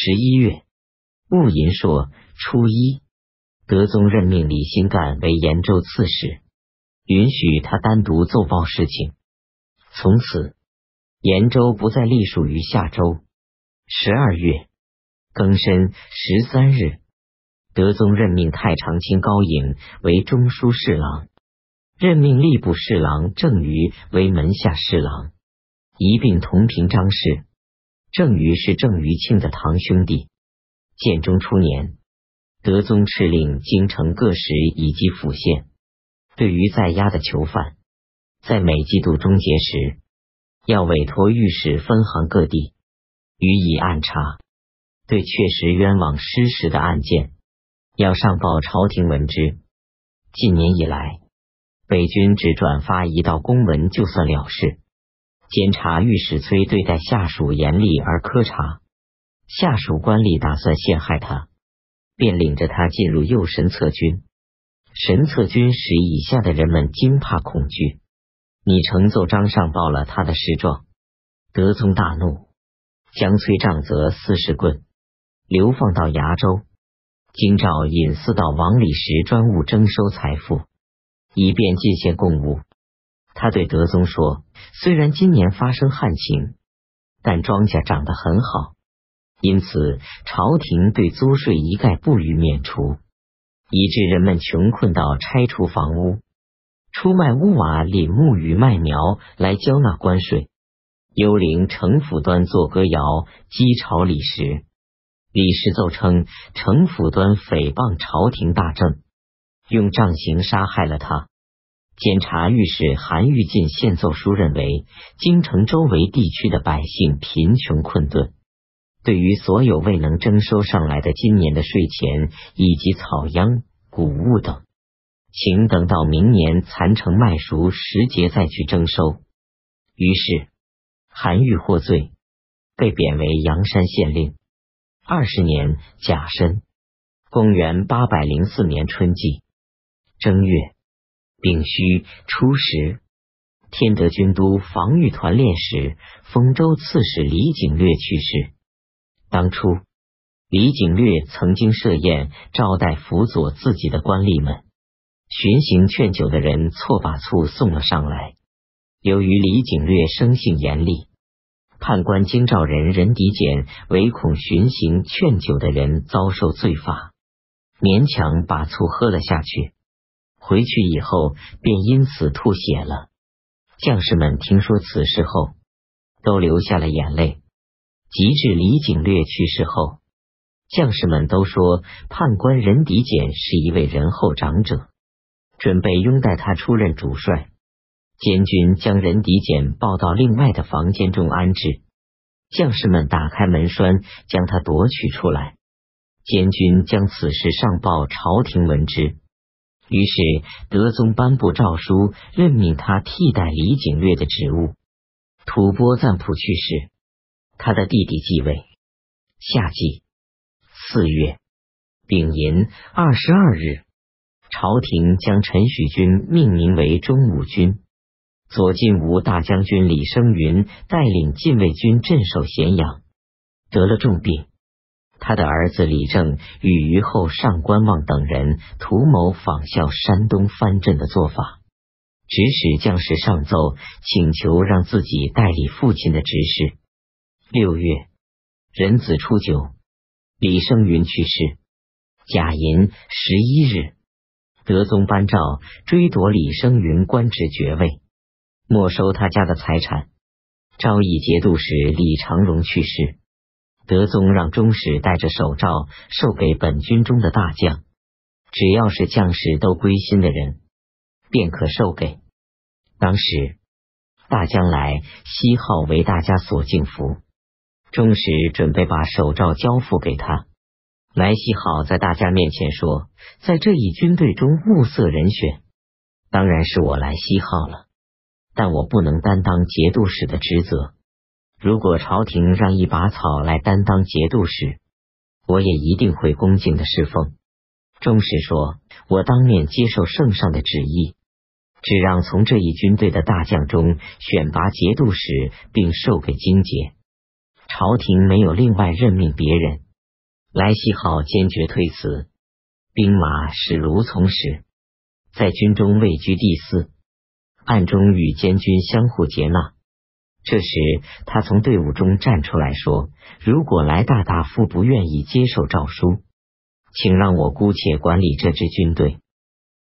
十一月戊寅朔初一，德宗任命李新干为延州刺史，允许他单独奏报事情。从此，延州不再隶属于夏州。十二月庚申十三日，德宗任命太常卿高颖为中书侍郎，任命吏部侍郎郑瑜为门下侍郎，一并同平章事。郑瑜是郑余庆的堂兄弟。建中初年，德宗敕令京城各使以及府县，对于在押的囚犯，在每季度终结时，要委托御史分行各地予以暗查；对确实冤枉失实的案件，要上报朝廷闻之。近年以来，北军只转发一道公文就算了事。监察御史崔对待下属严厉而苛察，下属官吏打算陷害他，便领着他进入右神策军。神策军使以下的人们惊怕恐惧。你呈奏章上报了他的事状，德宗大怒，将崔杖责四十棍，流放到崖州。京兆引四道王李石专务征收财富，以便进献贡物。他对德宗说：“虽然今年发生旱情，但庄稼长得很好，因此朝廷对租税一概不予免除，以致人们穷困到拆除房屋、出卖屋瓦、林木与麦苗来交纳关税。幽灵城府端作歌谣讥嘲李石，李石奏称城府端诽谤朝廷大政，用杖刑杀害了他。”监察御史韩愈进献奏书认为，京城周围地区的百姓贫穷困顿，对于所有未能征收上来的今年的税钱以及草秧、谷物等，请等到明年蚕城麦熟时节再去征收。于是韩愈获罪，被贬为阳山县令。二十年甲申，公元八百零四年春季正月。丙戌初十，天德军都防御团练使、丰州刺史李景略去世。当初，李景略曾经设宴招待辅佐自己的官吏们，巡行劝酒的人错把醋送了上来。由于李景略生性严厉，判官京兆人任迪简唯恐巡行劝酒的人遭受罪罚，勉强把醋喝了下去。回去以后，便因此吐血了。将士们听说此事后，都流下了眼泪。及至李景略去世后，将士们都说判官任迪简是一位仁厚长者，准备拥戴他出任主帅。监军将任迪简抱到另外的房间中安置，将士们打开门栓，将他夺取出来。监军将此事上报朝廷闻之。于是德宗颁布诏书，任命他替代李景略的职务。吐蕃赞普去世，他的弟弟继位。夏季四月丙寅二十二日，朝廷将陈许军命名为中武军。左近吴大将军李生云带领禁卫军镇守咸阳，得了重病。他的儿子李正与虞后上官望等人图谋仿效山东藩镇的做法，指使将士上奏请求让自己代理父亲的职事。六月壬子初九，李生云去世。甲寅十一日，德宗颁诏追夺李生云官职爵位，没收他家的财产。昭义节度使李长荣去世。德宗让中使带着手诏授给本军中的大将，只要是将士都归心的人，便可授给。当时大将来西号为大家所敬服，中使准备把手诏交付给他。来西号在大家面前说，在这一军队中物色人选，当然是我来西号了，但我不能担当节度使的职责。如果朝廷让一把草来担当节度使，我也一定会恭敬的侍奉。中士说：“我当面接受圣上的旨意，只让从这一军队的大将中选拔节度使，并授给荆节。朝廷没有另外任命别人。”来西号坚决推辞，兵马使卢从使，在军中位居第四，暗中与监军相互接纳。这时，他从队伍中站出来说：“如果来大大夫不愿意接受诏书，请让我姑且管理这支军队。”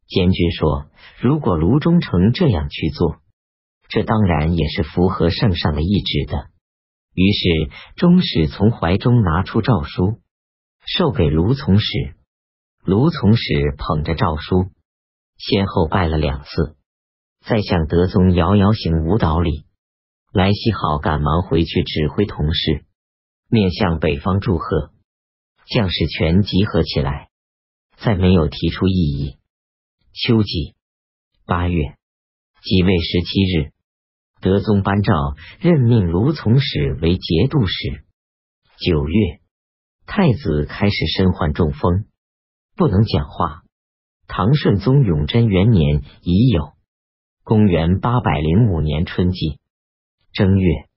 监军说：“如果卢忠诚这样去做，这当然也是符合圣上的意志的。”于是，中使从怀中拿出诏书，授给卢从使。卢从使捧着诏书，先后拜了两次，再向德宗遥遥行舞蹈礼。莱西好赶忙回去指挥同事，面向北方祝贺。将士全集合起来，再没有提出异议。秋季八月己未十七日，德宗颁诏任命卢从史为节度使。九月，太子开始身患中风，不能讲话。唐顺宗永贞元年已有，公元八百零五年春季。正月，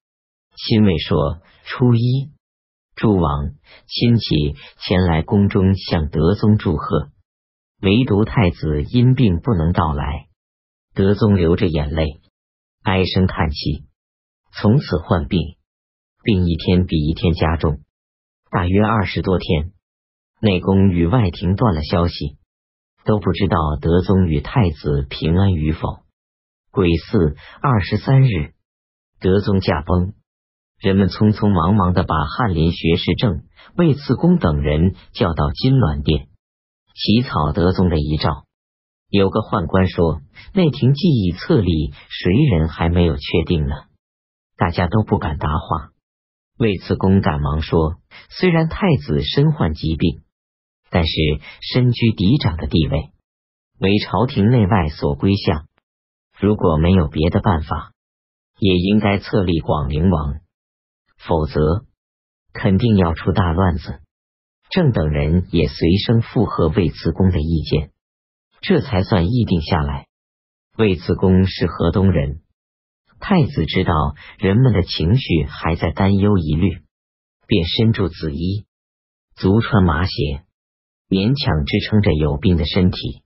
亲卫说初一，诸王亲戚前来宫中向德宗祝贺，唯独太子因病不能到来。德宗流着眼泪，唉声叹气，从此患病，病一天比一天加重，大约二十多天，内宫与外廷断了消息，都不知道德宗与太子平安与否。癸巳二十三日。德宗驾崩，人们匆匆忙忙的把翰林学士正、魏次公等人叫到金銮殿，起草德宗的遗诏。有个宦官说：“内廷记忆册立，谁人还没有确定呢？”大家都不敢答话。魏次公赶忙说：“虽然太子身患疾病，但是身居嫡长的地位，为朝廷内外所归向。如果没有别的办法。”也应该册立广陵王，否则肯定要出大乱子。郑等人也随声附和魏慈公的意见，这才算议定下来。魏慈公是河东人，太子知道人们的情绪还在担忧疑虑，便身着紫衣，足穿麻鞋，勉强支撑着有病的身体，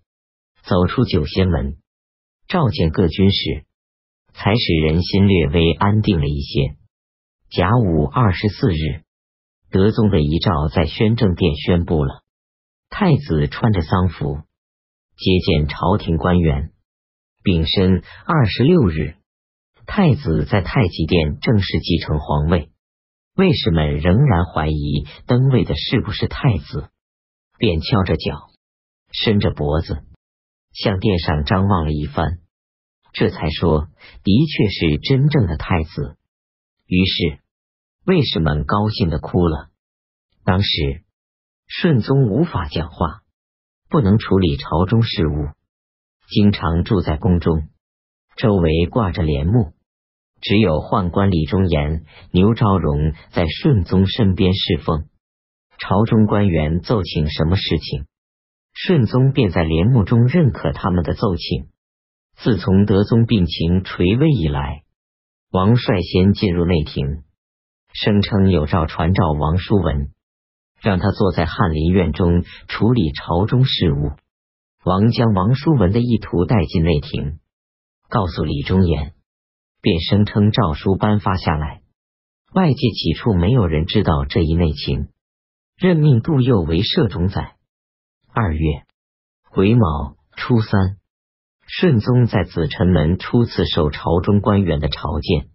走出九仙门，召见各军士。才使人心略微安定了一些。甲午二十四日，德宗的遗诏在宣政殿宣布了。太子穿着丧服接见朝廷官员。丙申二十六日，太子在太极殿正式继承皇位。卫士们仍然怀疑登位的是不是太子，便翘着脚，伸着脖子，向殿上张望了一番。这才说，的确是真正的太子。于是卫士们高兴的哭了。当时顺宗无法讲话，不能处理朝中事务，经常住在宫中，周围挂着帘幕，只有宦官李忠言、牛昭荣在顺宗身边侍奉。朝中官员奏请什么事情，顺宗便在帘幕中认可他们的奏请。自从德宗病情垂危以来，王率先进入内廷，声称有诏传召王叔文，让他坐在翰林院中处理朝中事务。王将王叔文的意图带进内廷，告诉李忠言，便声称诏书颁发下来，外界起初没有人知道这一内情，任命杜佑为摄中宰。二月癸卯初三。顺宗在紫宸门初次受朝中官员的朝见，